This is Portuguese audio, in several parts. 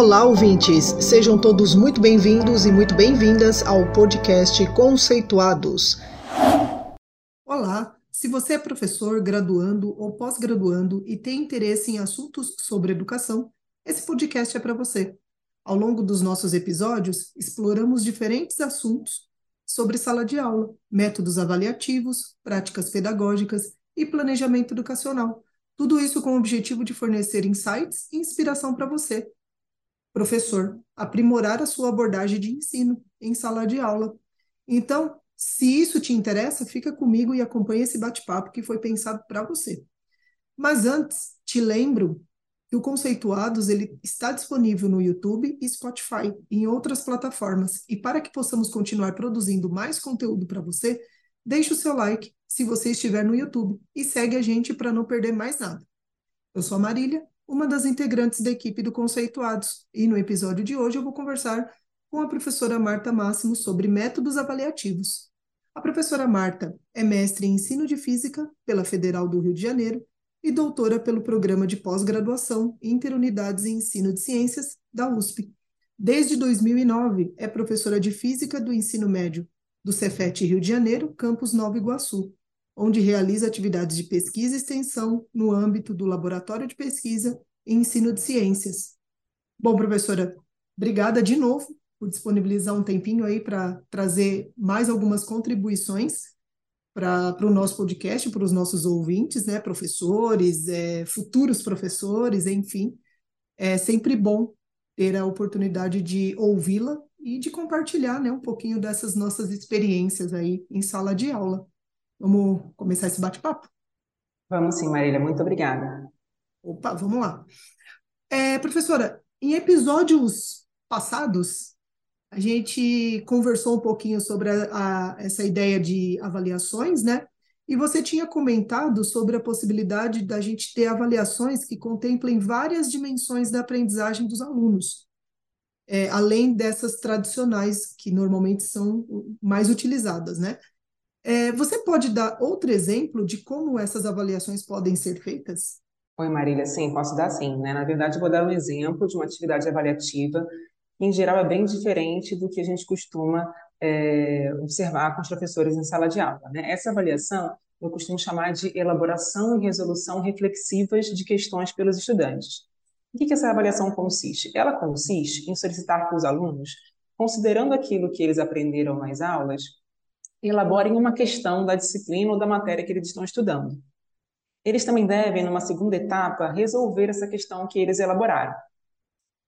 Olá, ouvintes! Sejam todos muito bem-vindos e muito bem-vindas ao podcast Conceituados. Olá! Se você é professor, graduando ou pós-graduando e tem interesse em assuntos sobre educação, esse podcast é para você. Ao longo dos nossos episódios, exploramos diferentes assuntos sobre sala de aula, métodos avaliativos, práticas pedagógicas e planejamento educacional. Tudo isso com o objetivo de fornecer insights e inspiração para você professor, aprimorar a sua abordagem de ensino em sala de aula. Então, se isso te interessa, fica comigo e acompanhe esse bate-papo que foi pensado para você. Mas antes, te lembro que o Conceituados ele está disponível no YouTube e Spotify e em outras plataformas. E para que possamos continuar produzindo mais conteúdo para você, deixe o seu like se você estiver no YouTube e segue a gente para não perder mais nada. Eu sou a Marília uma das integrantes da equipe do Conceituados, e no episódio de hoje eu vou conversar com a professora Marta Máximo sobre métodos avaliativos. A professora Marta é mestre em ensino de física pela Federal do Rio de Janeiro e doutora pelo programa de pós-graduação Interunidades em Ensino de Ciências da USP. Desde 2009 é professora de física do ensino médio do Cefet Rio de Janeiro, campus Nova Iguaçu, onde realiza atividades de pesquisa e extensão no âmbito do Laboratório de Pesquisa e Ensino de Ciências. Bom, professora, obrigada de novo por disponibilizar um tempinho aí para trazer mais algumas contribuições para o nosso podcast, para os nossos ouvintes, né, professores, é, futuros professores, enfim. É sempre bom ter a oportunidade de ouvi-la e de compartilhar né, um pouquinho dessas nossas experiências aí em sala de aula. Vamos começar esse bate-papo? Vamos sim, Marília, muito obrigada. Opa, vamos lá. É, professora, em episódios passados, a gente conversou um pouquinho sobre a, a, essa ideia de avaliações, né? E você tinha comentado sobre a possibilidade da gente ter avaliações que contemplem várias dimensões da aprendizagem dos alunos, é, além dessas tradicionais que normalmente são mais utilizadas, né? É, você pode dar outro exemplo de como essas avaliações podem ser feitas? Oi, Marília, sim, posso dar sim. Né? Na verdade, vou dar um exemplo de uma atividade avaliativa que, em geral, é bem diferente do que a gente costuma é, observar com os professores em sala de aula. Né? Essa avaliação eu costumo chamar de elaboração e resolução reflexivas de questões pelos estudantes. O que, que essa avaliação consiste? Ela consiste em solicitar que os alunos, considerando aquilo que eles aprenderam nas aulas, elaborem uma questão da disciplina ou da matéria que eles estão estudando. Eles também devem, numa segunda etapa, resolver essa questão que eles elaboraram.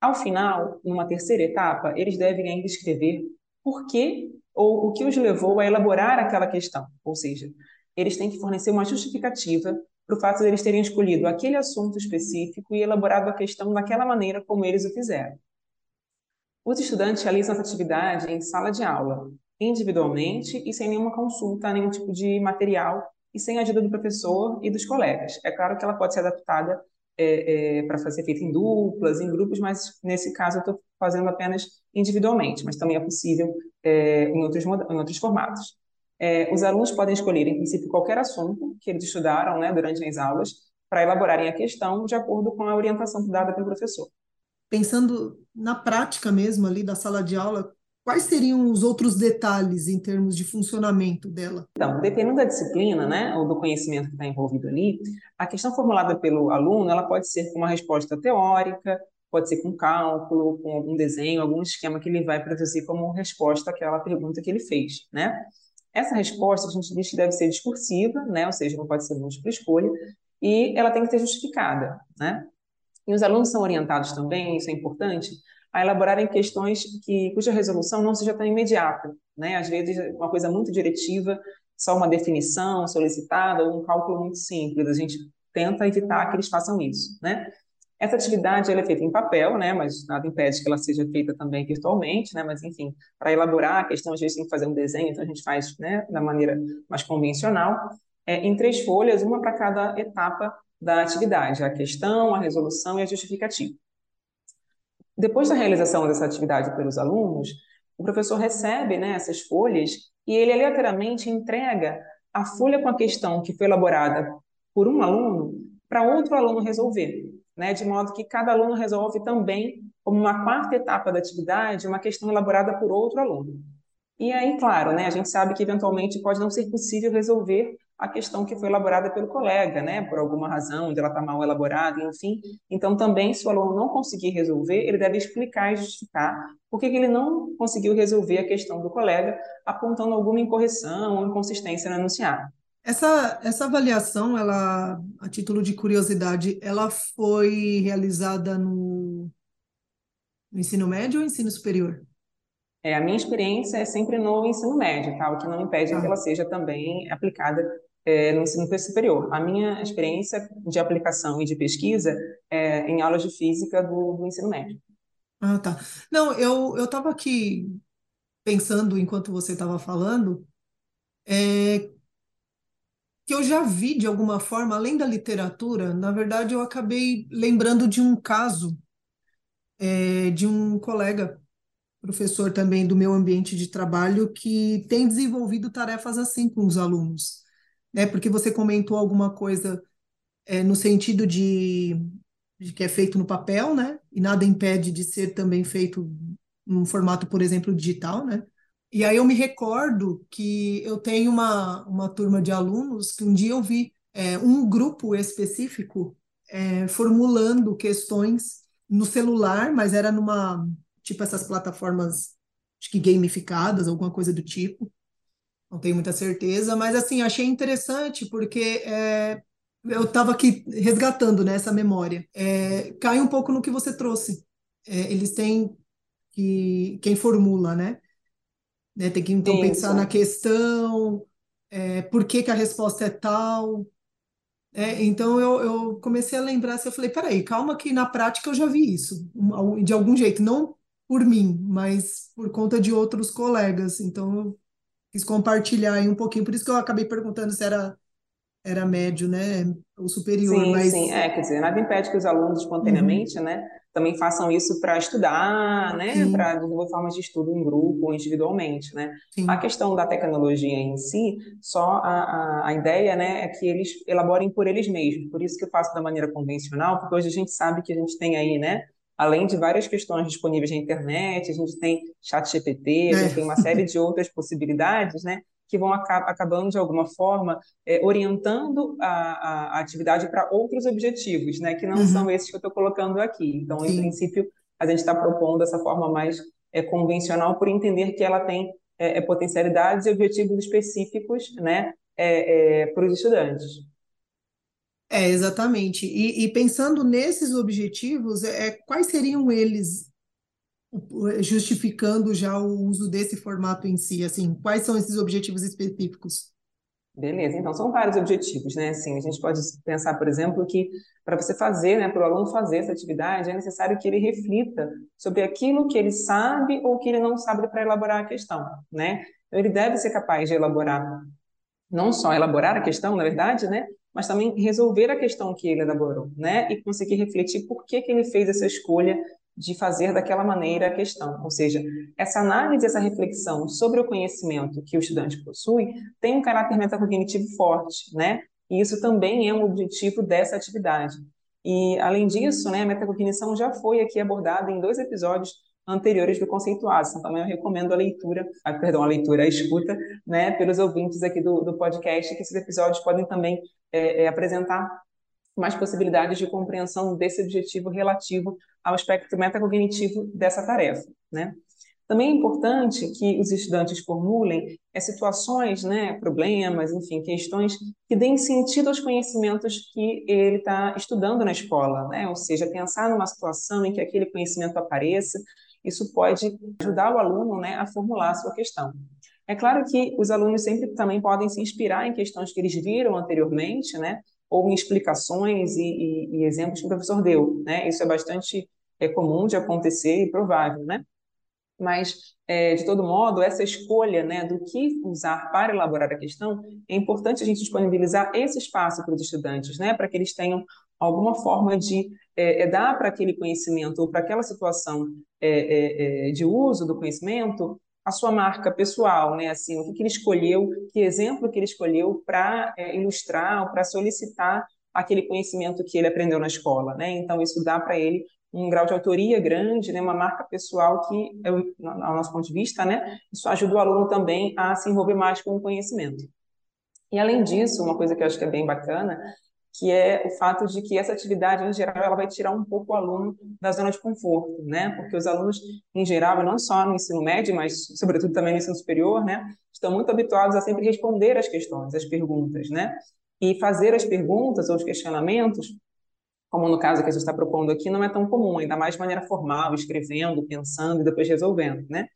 Ao final, numa terceira etapa, eles devem ainda escrever por que ou o que os levou a elaborar aquela questão. Ou seja, eles têm que fornecer uma justificativa para o fato de eles terem escolhido aquele assunto específico e elaborado a questão daquela maneira como eles o fizeram. Os estudantes realizam essa atividade em sala de aula, individualmente e sem nenhuma consulta, nenhum tipo de material e sem a ajuda do professor e dos colegas. É claro que ela pode ser adaptada é, é, para ser feita em duplas, em grupos, mas nesse caso eu estou fazendo apenas individualmente, mas também é possível é, em, outros, em outros formatos. É, os alunos podem escolher, em princípio, qualquer assunto que eles estudaram né, durante as aulas para elaborarem a questão de acordo com a orientação dada pelo professor. Pensando na prática mesmo ali da sala de aula, Quais seriam os outros detalhes em termos de funcionamento dela? Então, dependendo da disciplina, né, ou do conhecimento que está envolvido ali, a questão formulada pelo aluno, ela pode ser com uma resposta teórica, pode ser com cálculo, com algum desenho, algum esquema que ele vai produzir como resposta àquela pergunta que ele fez, né? Essa resposta a gente diz que deve ser discursiva, né, ou seja, não pode ser múltipla escolha, e ela tem que ser justificada, né? E os alunos são orientados também, isso é importante, a elaborarem questões que, cuja resolução não seja tão imediata. Né? Às vezes, uma coisa muito diretiva, só uma definição solicitada ou um cálculo muito simples. A gente tenta evitar que eles façam isso. Né? Essa atividade ela é feita em papel, né? mas nada impede que ela seja feita também virtualmente. Né? Mas, enfim, para elaborar a questão, às vezes tem que fazer um desenho, então a gente faz né, da maneira mais convencional, é, em três folhas, uma para cada etapa da atividade, a questão, a resolução e a justificativa. Depois da realização dessa atividade pelos alunos, o professor recebe né, essas folhas e ele aleatoriamente entrega a folha com a questão que foi elaborada por um aluno para outro aluno resolver, né, de modo que cada aluno resolve também como uma quarta etapa da atividade, uma questão elaborada por outro aluno. E aí, claro, né, a gente sabe que eventualmente pode não ser possível resolver a questão que foi elaborada pelo colega, né, por alguma razão, onde ela está mal elaborada, enfim. Então, também, se o aluno não conseguir resolver, ele deve explicar e justificar por que ele não conseguiu resolver a questão do colega, apontando alguma incorreção ou inconsistência no enunciado. Essa, essa avaliação, ela, a título de curiosidade, ela foi realizada no, no ensino médio ou ensino superior? É, a minha experiência é sempre no ensino médio, tá? o que não impede ah. que ela seja também aplicada é, no ensino superior. A minha experiência de aplicação e de pesquisa é em aulas de física do, do ensino médio. Ah, tá. Não, eu estava aqui pensando enquanto você estava falando, é, que eu já vi de alguma forma, além da literatura, na verdade eu acabei lembrando de um caso é, de um colega, professor também do meu ambiente de trabalho, que tem desenvolvido tarefas assim com os alunos. Né? Porque você comentou alguma coisa é, no sentido de, de que é feito no papel, né? E nada impede de ser também feito num formato, por exemplo, digital, né? E aí eu me recordo que eu tenho uma, uma turma de alunos que um dia eu vi é, um grupo específico é, formulando questões no celular, mas era numa, tipo essas plataformas, acho que gamificadas, alguma coisa do tipo. Não tenho muita certeza, mas assim, achei interessante porque é, eu estava aqui resgatando né, essa memória. É, cai um pouco no que você trouxe. É, eles têm que quem formula, né? Né? Tem que então pensar na questão, é, por que, que a resposta é tal. É, então eu, eu comecei a lembrar assim, eu falei, peraí, calma que na prática eu já vi isso, de algum jeito, não por mim, mas por conta de outros colegas. Então eu quis compartilhar aí um pouquinho, por isso que eu acabei perguntando se era era médio, né, ou superior, sim, mas... Sim, é, quer dizer, nada impede que os alunos espontaneamente, uhum. né, também façam isso para estudar, né, para desenvolver formas de estudo em grupo ou individualmente, né. Sim. A questão da tecnologia em si, só a, a, a, ideia, né, é que eles elaborem por eles mesmos, por isso que eu faço da maneira convencional, porque hoje a gente sabe que a gente tem aí, né, além de várias questões disponíveis na internet, a gente tem chat GPT, a gente é. tem uma série de outras possibilidades, né, que vão acabando, de alguma forma, é, orientando a, a, atividade para outros objetivos, né, que não uhum. são esses que eu estou colocando aqui. Então, Sim. em princípio, a gente está propondo essa forma mais é, convencional por entender que ela tem é, é potencialidades e objetivos específicos né, é, para os estudantes. É, exatamente. E, e, pensando nesses objetivos, é, quais seriam eles justificando já o uso desse formato em si, assim, quais são esses objetivos específicos? Beleza, então são vários objetivos, né? Assim, a gente pode pensar, por exemplo, que para você fazer, né, para o aluno fazer essa atividade, é necessário que ele reflita sobre aquilo que ele sabe ou que ele não sabe para elaborar a questão, né? Então, ele deve ser capaz de elaborar, não só elaborar a questão, na verdade, né? Mas também resolver a questão que ele elaborou, né? E conseguir refletir por que, que ele fez essa escolha de fazer daquela maneira a questão. Ou seja, essa análise, essa reflexão sobre o conhecimento que o estudante possui tem um caráter metacognitivo forte, né? E isso também é um objetivo dessa atividade. E, além disso, né, a metacognição já foi aqui abordada em dois episódios anteriores do Conceituado. Então, também eu recomendo a leitura, a, perdão, a leitura, a escuta, né, pelos ouvintes aqui do, do podcast, que esses episódios podem também é, é, apresentar mais possibilidades de compreensão desse objetivo relativo ao aspecto metacognitivo dessa tarefa, né? Também é importante que os estudantes formulem é, situações, né, problemas, enfim, questões que deem sentido aos conhecimentos que ele está estudando na escola, né? Ou seja, pensar numa situação em que aquele conhecimento apareça, isso pode ajudar o aluno, né, a formular a sua questão. É claro que os alunos sempre também podem se inspirar em questões que eles viram anteriormente, né? ou em explicações e, e, e, exemplos que o professor deu, né? Isso é bastante é, comum de acontecer e provável, né? Mas, é, de todo modo, essa escolha né, do que usar para elaborar a questão, é importante a gente disponibilizar esse espaço para os estudantes, né, para que eles tenham alguma forma de é, é dar para aquele conhecimento ou para aquela situação é, é, é, de uso do conhecimento a sua marca pessoal, né? Assim, o que, que ele escolheu, que exemplo que ele escolheu para é, ilustrar, para solicitar aquele conhecimento que ele aprendeu na escola, né? Então isso dá para ele um grau de autoria grande, né, uma marca pessoal que, ao nosso ponto de vista, né, isso ajuda o aluno também a se envolver mais com o conhecimento. E além disso, uma coisa que eu acho que é bem bacana, que é o fato de que essa atividade, em geral, ela vai tirar um pouco o aluno da zona de conforto, né? Porque os alunos, em geral, não só no ensino médio, mas sobretudo também no ensino superior, né? Estão muito habituados a sempre responder as questões, as perguntas, né? E fazer as perguntas ou os questionamentos como no caso que a gente está propondo aqui, não é tão comum, ainda mais de maneira formal, escrevendo, pensando e depois resolvendo, né?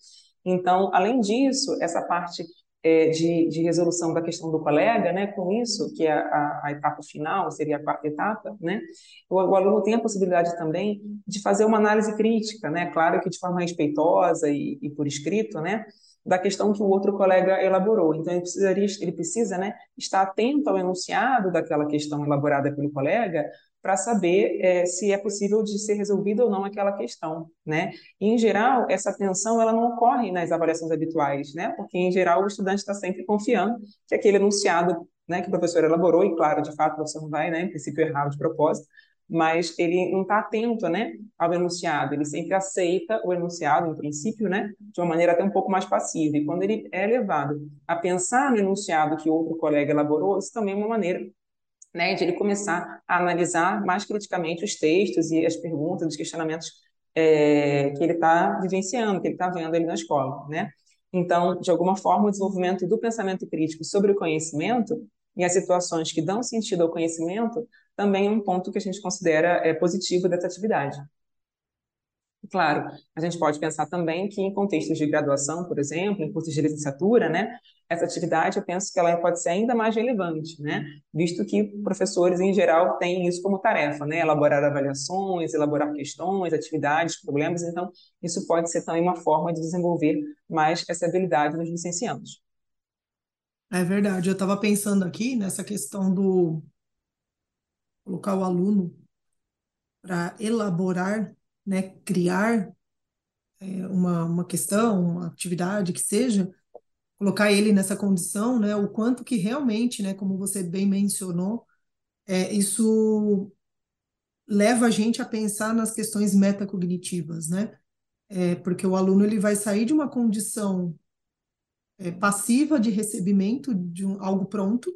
Então, além disso, essa parte é, de, de, resolução da questão do colega, né, com isso, que é a, a etapa final, seria a quarta etapa, né, o, o, aluno tem a possibilidade também de fazer uma análise crítica, né, claro que de forma respeitosa e, e por escrito, né, da questão que o outro colega elaborou. Então, ele, precisaria, ele precisa né, estar atento ao enunciado daquela questão elaborada pelo colega para saber é, se é possível de ser resolvida ou não aquela questão, né? E, em geral, essa atenção ela não ocorre nas avaliações habituais, né? Porque em geral o estudante está sempre confiando que aquele enunciado, né, que o professor elaborou e claro, de fato, professor não vai, né, em princípio errar de propósito, mas ele não está atento, né, ao enunciado. Ele sempre aceita o enunciado, em princípio, né, de uma maneira até um pouco mais passiva. E quando ele é levado a pensar no enunciado que outro colega elaborou, isso também é uma maneira né, de ele começar a analisar mais criticamente os textos e as perguntas, os questionamentos é, que ele está vivenciando, que ele está vendo ali na escola, né? Então, de alguma forma, o desenvolvimento do pensamento crítico sobre o conhecimento e as situações que dão sentido ao conhecimento também é um ponto que a gente considera é, positivo dessa atividade. Claro, a gente pode pensar também que em contextos de graduação, por exemplo, em cursos de licenciatura, né, essa atividade eu penso que ela pode ser ainda mais relevante, né, visto que professores em geral têm isso como tarefa, né, elaborar avaliações, elaborar questões, atividades, problemas, então isso pode ser também uma forma de desenvolver mais essa habilidade nos licenciados. É verdade, eu estava pensando aqui nessa questão do colocar o aluno para elaborar né, criar é, uma, uma questão, uma atividade que seja, colocar ele nessa condição, né, o quanto que realmente, né, como você bem mencionou, é, isso leva a gente a pensar nas questões metacognitivas, né? É, porque o aluno ele vai sair de uma condição é, passiva de recebimento de um, algo pronto,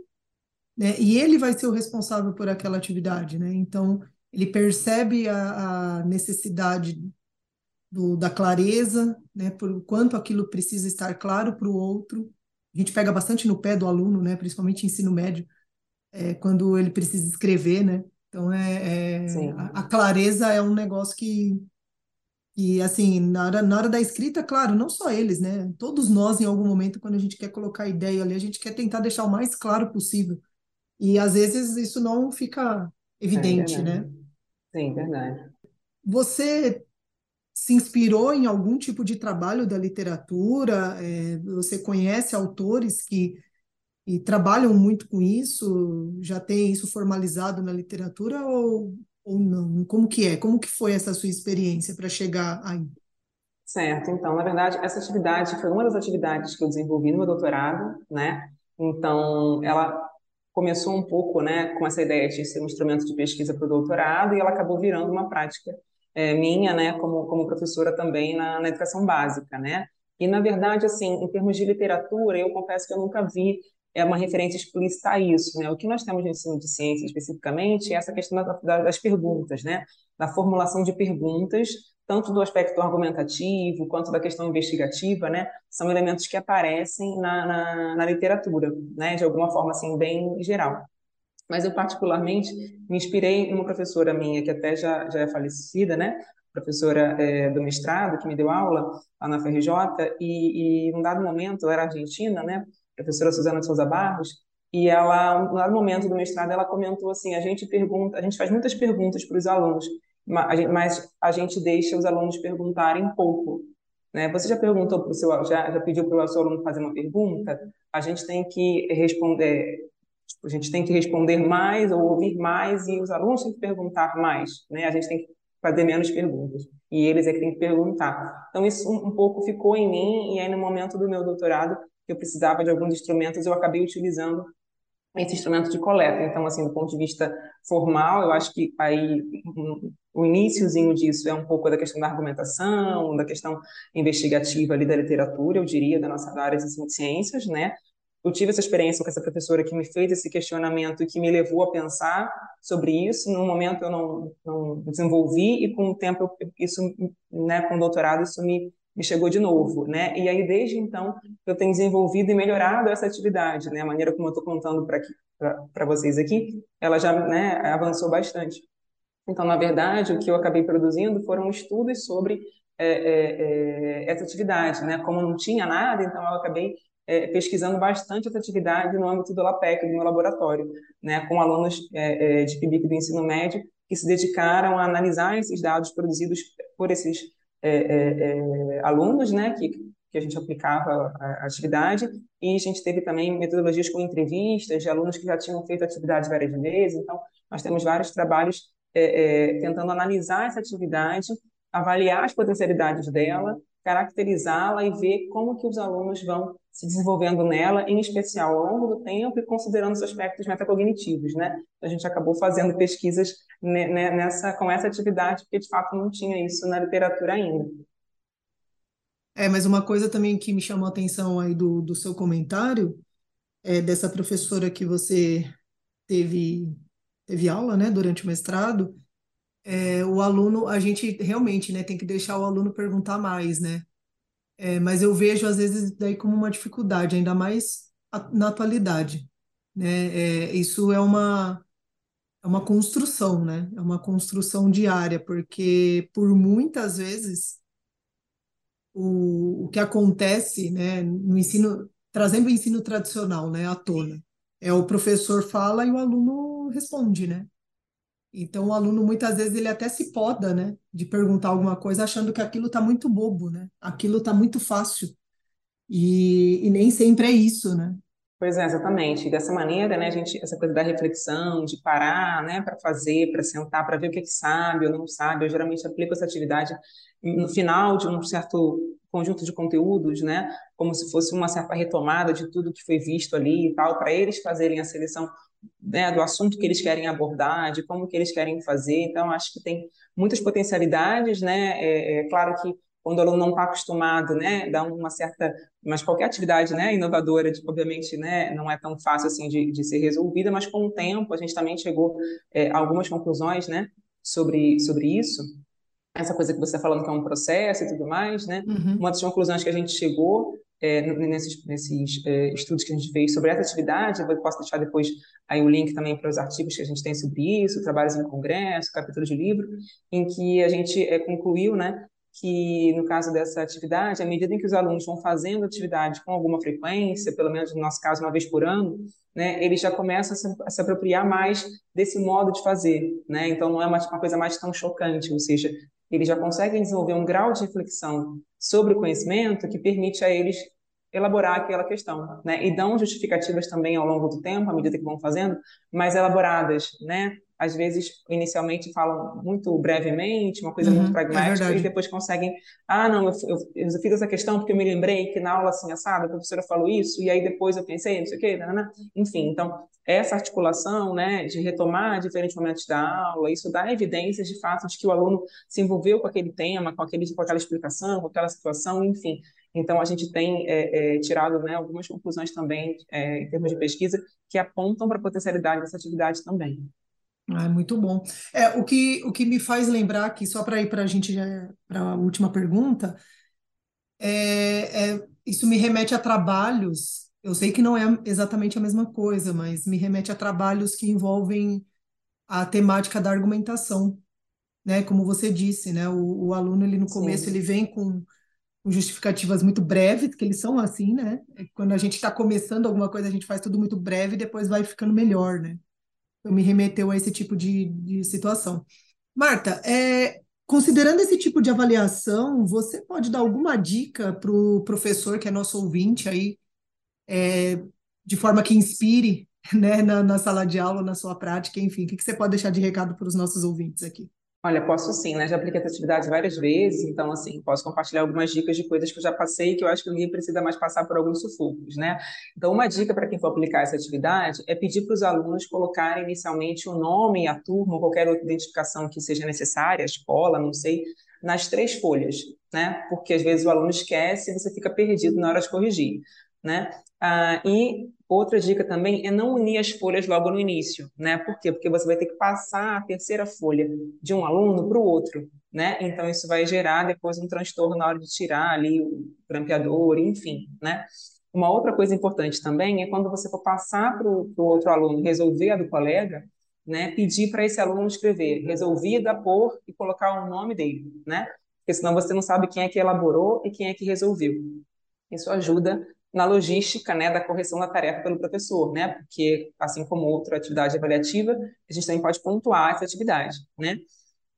né? E ele vai ser o responsável por aquela atividade, né? Então, ele percebe a, a necessidade do, da clareza, né, por quanto aquilo precisa estar claro para o outro. A gente pega bastante no pé do aluno, né, principalmente ensino médio, é, quando ele precisa escrever, né? Então é, é a, a, clareza é um negócio que e assim na hora, na hora da escrita, claro, não só eles, né? Todos nós em algum momento quando a gente quer colocar ideia ali, a gente quer tentar deixar o mais claro possível. E às vezes isso não fica evidente, é né? Sim, verdade. Você se inspirou em algum tipo de trabalho da literatura? É, você conhece autores que e trabalham muito com isso? Já tem isso formalizado na literatura ou, ou não? Como que é? Como que foi essa sua experiência para chegar aí? Certo. Então, na verdade, essa atividade foi uma das atividades que eu desenvolvi no meu doutorado, né? Então, ela começou um pouco né, com essa ideia de ser um instrumento de pesquisa para o doutorado e ela acabou virando uma prática é, minha, né, como, como professora também na, na educação básica, né? E, na verdade, assim, em termos de literatura, eu confesso que eu nunca vi é uma referência explícita a isso, né? O que nós temos no ensino de ciência especificamente é essa questão da, das perguntas, né? Da formulação de perguntas tanto do aspecto argumentativo quanto da questão investigativa, né, são elementos que aparecem na, na, na literatura, né, de alguma forma assim bem geral. Mas eu particularmente me inspirei em uma professora minha que até já, já é falecida, né, professora é, do mestrado que me deu aula lá na FRJ e, e num dado momento, ela era argentina, né, professora Suzana de Souza Barros, e ela, dado momento do mestrado, ela comentou assim, a gente pergunta, a gente faz muitas perguntas para os alunos, mas a gente deixa os alunos perguntarem pouco. Né? Você já perguntou para o seu, já, já pediu para o seu aluno fazer uma pergunta? A gente tem que responder, tipo, a gente tem que responder mais ou ouvir mais e os alunos têm que perguntar mais, né? A gente tem que fazer menos perguntas e eles é que têm que perguntar. Então isso um, um pouco ficou em mim e aí no momento do meu doutorado que eu precisava de alguns instrumentos eu acabei utilizando esse instrumento de coleta. Então, assim, do ponto de vista formal, eu acho que aí o iníciozinho disso é um pouco da questão da argumentação, da questão investigativa ali da literatura, eu diria, da nossa área de ciências, né? Eu tive essa experiência com essa professora que me fez esse questionamento e que me levou a pensar sobre isso. No momento eu não, não desenvolvi e com o tempo isso, né, com o doutorado isso me me chegou de novo, né? E aí desde então eu tenho desenvolvido e melhorado essa atividade, né? A maneira como eu estou contando para vocês aqui, ela já né, avançou bastante. Então, na verdade, o que eu acabei produzindo foram estudos sobre é, é, é, essa atividade, né? Como não tinha nada, então eu acabei é, pesquisando bastante essa atividade no âmbito do LAPEC, do meu laboratório, né? Com alunos é, é, de PIBIC do ensino médio que se dedicaram a analisar esses dados produzidos por esses é, é, alunos, né, que, que a gente aplicava a, a, atividade, e a gente teve também metodologias com entrevistas de alunos que já tinham feito atividade várias vezes, então nós temos vários trabalhos é, é, tentando analisar essa atividade, avaliar as potencialidades dela, caracterizá-la e ver como que os alunos vão se desenvolvendo nela, em especial ao longo do tempo e considerando os aspectos metacognitivos, né? A gente acabou fazendo pesquisas nessa com essa atividade porque de fato não tinha isso na literatura ainda. É, mas uma coisa também que me chamou a atenção aí do, do seu comentário é dessa professora que você teve teve aula, né, durante o mestrado, é, o aluno, a gente realmente, né, tem que deixar o aluno perguntar mais, né? É, mas eu vejo, às vezes, daí como uma dificuldade, ainda mais na atualidade. Né? É, isso é uma, é uma construção, né? É uma construção diária, porque por muitas vezes o, o que acontece né, no ensino, trazendo o ensino tradicional né, à tona, é o professor fala e o aluno responde, né? Então, o aluno, muitas vezes, ele até se poda, né? De perguntar alguma coisa achando que aquilo está muito bobo, né? Aquilo está muito fácil. E, e nem sempre é isso, né? Pois é, exatamente. E dessa maneira, né, a gente, essa coisa da reflexão, de parar, né, para fazer, para sentar, para ver o que, é que sabe ou não sabe. Eu geralmente aplico essa atividade no final de um certo conjunto de conteúdos, né, como se fosse uma certa retomada de tudo que foi visto ali e tal, para eles fazerem a seleção né, do assunto que eles querem abordar, de como que eles querem fazer. Então, acho que tem muitas potencialidades, né? É, é claro que quando o aluno não está acostumado, né, dá uma certa, mas qualquer atividade, né, inovadora, tipo, obviamente, né, não é tão fácil assim de, de ser resolvida, mas com o tempo a gente também chegou é, a algumas conclusões, né, sobre sobre isso. Essa coisa que você está falando que é um processo e tudo mais, né? Uhum. Uma das conclusões que a gente chegou é, nesses, nesses é, estudos que a gente fez sobre essa atividade, eu posso deixar depois aí o link também para os artigos que a gente tem sobre isso, trabalhos em congresso, capítulo de livro, em que a gente é, concluiu, né, que no caso dessa atividade, à medida em que os alunos vão fazendo atividade com alguma frequência, pelo menos no nosso caso uma vez por ano, né, eles já começam a se, a se apropriar mais desse modo de fazer, né? Então não é uma, uma coisa mais tão chocante, ou seja, eles já conseguem desenvolver um grau de reflexão sobre o conhecimento que permite a eles elaborar aquela questão, né? E dão justificativas também ao longo do tempo, à medida que vão fazendo, mais elaboradas, né? Às vezes, inicialmente falam muito brevemente, uma coisa uhum, muito é pragmática, é e depois conseguem, ah, não, eu, eu, eu, fiz essa questão porque eu me lembrei que na aula assim, assada, a professora falou isso, e aí depois eu pensei, não sei o quê, né. enfim, então, essa articulação, né, de retomar diferentes momentos da aula, isso dá evidências, de fato, de que o aluno se envolveu com aquele tema, com, aquele, com aquela explicação, com aquela situação, enfim, então, a gente tem é, é, tirado né, algumas conclusões também, é, em termos de pesquisa, que apontam para a potencialidade dessa atividade também. Ah, muito bom. É, o que, o que me faz lembrar aqui, só para ir para a gente para a última pergunta, é, é, isso me remete a trabalhos. Eu sei que não é exatamente a mesma coisa, mas me remete a trabalhos que envolvem a temática da argumentação, né? Como você disse, né? O, o aluno ele no começo Sim. ele vem com, com justificativas muito breves, que eles são assim, né? Quando a gente está começando alguma coisa, a gente faz tudo muito breve e depois vai ficando melhor, né? Me remeteu a esse tipo de, de situação. Marta, é, considerando esse tipo de avaliação, você pode dar alguma dica para o professor que é nosso ouvinte aí, é, de forma que inspire né, na, na, sala de aula, na sua prática, enfim, o que, que você pode deixar de recado para os nossos ouvintes aqui? Olha, posso sim, né? Já apliquei essa atividade várias vezes, então, assim, posso compartilhar algumas dicas de coisas que eu já passei que eu acho que ninguém precisa mais passar por alguns sufocos, né? Então, uma dica para quem for aplicar essa atividade é pedir para os alunos colocarem inicialmente o nome, a turma, qualquer outra identificação que seja necessária, a escola, não sei, nas três folhas, né? Porque às vezes o aluno esquece e você fica perdido na hora de corrigir, né? Ah, e outra dica também é não unir as folhas logo no início, né? Por quê? Porque você vai ter que passar a terceira folha de um aluno para o outro, né? Então isso vai gerar depois um transtorno na hora de tirar ali o grampeador, enfim, né? Uma outra coisa importante também é quando você for passar para o outro aluno resolver a do colega, né? Pedir para esse aluno escrever resolvida por e colocar o nome dele, né? Porque senão você não sabe quem é que elaborou e quem é que resolveu. Isso ajuda na logística né, da correção da tarefa pelo professor, né? Porque, assim como outra atividade avaliativa, a gente também pode pontuar essa atividade, né?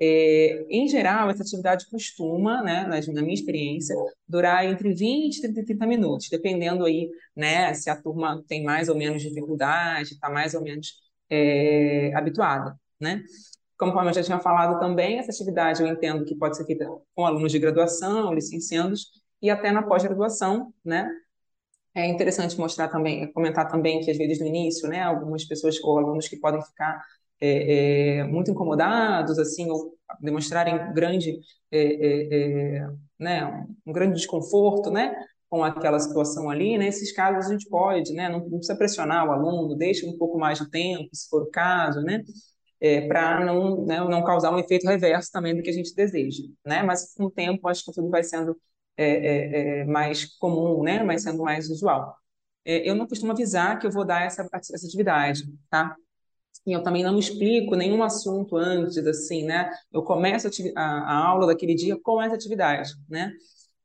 É, em geral, essa atividade costuma, né, na, minha experiência, durar entre 20 e 30 minutos, dependendo aí, né, se a turma tem mais ou menos dificuldade, está mais ou menos é, habituada, né? Como eu já tinha falado também, essa atividade eu entendo que pode ser feita com alunos de graduação, licenciados e até na pós-graduação, né? É interessante mostrar também, comentar também que às vezes no início, né, algumas pessoas ou alunos que podem ficar é, é, muito incomodados, assim, ou demonstrarem grande, é, é, é né, um grande desconforto, né, com aquela situação ali, nesses casos a gente pode, né, não, não precisa pressionar o aluno, deixa um pouco mais de tempo, se for o caso, né, é, para não, né, não causar um efeito reverso também do que a gente deseja, né, mas com o tempo acho que tudo vai sendo é, é, é, mais comum, né? Mas sendo mais usual. É, eu não costumo avisar que eu vou dar essa, essa atividade, tá? E eu também não explico nenhum assunto antes, assim, né? Eu começo a, a, aula daquele dia com essa atividade, né?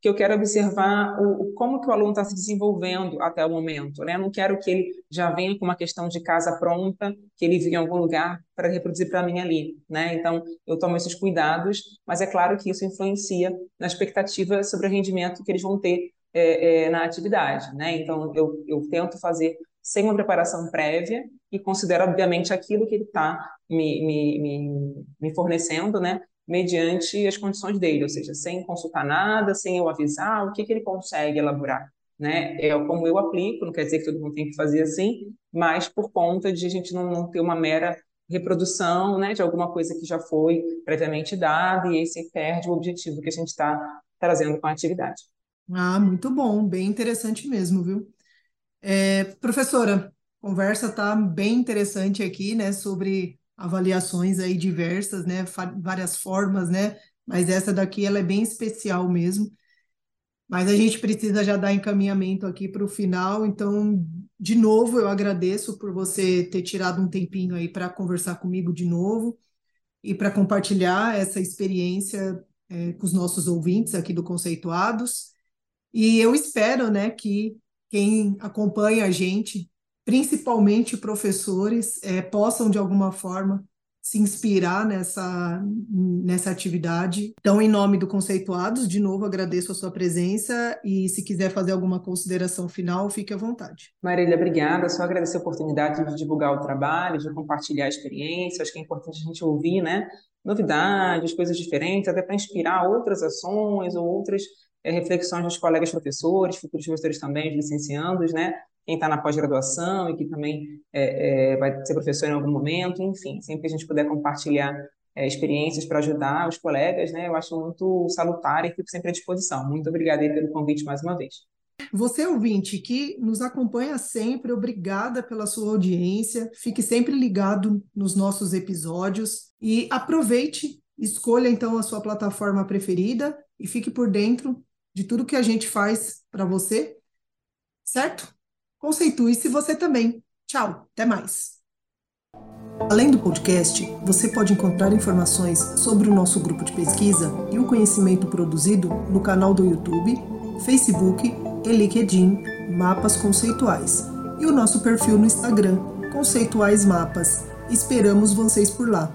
Que eu quero observar o, como que o aluno está se desenvolvendo até o momento. Né? Não quero que ele já venha com uma questão de casa pronta, que ele vive em algum lugar para reproduzir para mim ali. Né? Então, eu tomo esses cuidados, mas é claro que isso influencia na expectativa sobre o rendimento que eles vão ter é, é, na atividade. Né? Então, eu, eu tento fazer sem uma preparação prévia e considero, obviamente, aquilo que ele está me, me, me, me fornecendo, né? Mediante as condições dele, ou seja, sem consultar nada, sem eu avisar, o que, que ele consegue elaborar. Né? É como eu aplico, não quer dizer que todo mundo tem que fazer assim, mas por conta de a gente não, não ter uma mera reprodução né, de alguma coisa que já foi previamente dada e aí perde o objetivo que a gente está trazendo com a atividade. Ah, muito bom, bem interessante mesmo, viu? É, professora, conversa tá bem interessante aqui, né, sobre avaliações aí diversas, né, várias formas, né, mas essa daqui ela é bem especial mesmo. Mas a gente precisa já dar encaminhamento aqui para o final, então, de novo, eu agradeço por você ter tirado um tempinho aí para conversar comigo de novo e para compartilhar essa experiência é, com os nossos ouvintes aqui do Conceituados. E eu espero, né, que quem acompanha a gente principalmente professores, é, possam de alguma forma se inspirar nessa, nessa atividade. Então, em nome do Conceituados, de novo agradeço a sua presença e se quiser fazer alguma consideração final, fique à vontade. Marília, obrigada. Só agradecer a oportunidade de divulgar o trabalho, de compartilhar a experiência. Acho que é importante a gente ouvir, né? Novidades, coisas diferentes, até para inspirar outras ações ou outras é, reflexões dos colegas professores, futuros professores também, licenciandos, né? Quem está na pós-graduação e que também é, é, vai ser professor em algum momento, enfim, sempre que a gente puder compartilhar é, experiências para ajudar os colegas, né, eu acho muito salutar e fico sempre à disposição. Muito obrigada pelo convite mais uma vez. Você, ouvinte, que nos acompanha sempre, obrigada pela sua audiência. Fique sempre ligado nos nossos episódios e aproveite, escolha então a sua plataforma preferida e fique por dentro de tudo que a gente faz para você, certo? Conceitue-se você também. Tchau, até mais. Além do podcast, você pode encontrar informações sobre o nosso grupo de pesquisa e o conhecimento produzido no canal do YouTube, Facebook e LinkedIn Mapas Conceituais e o nosso perfil no Instagram, Conceituais Mapas. Esperamos vocês por lá.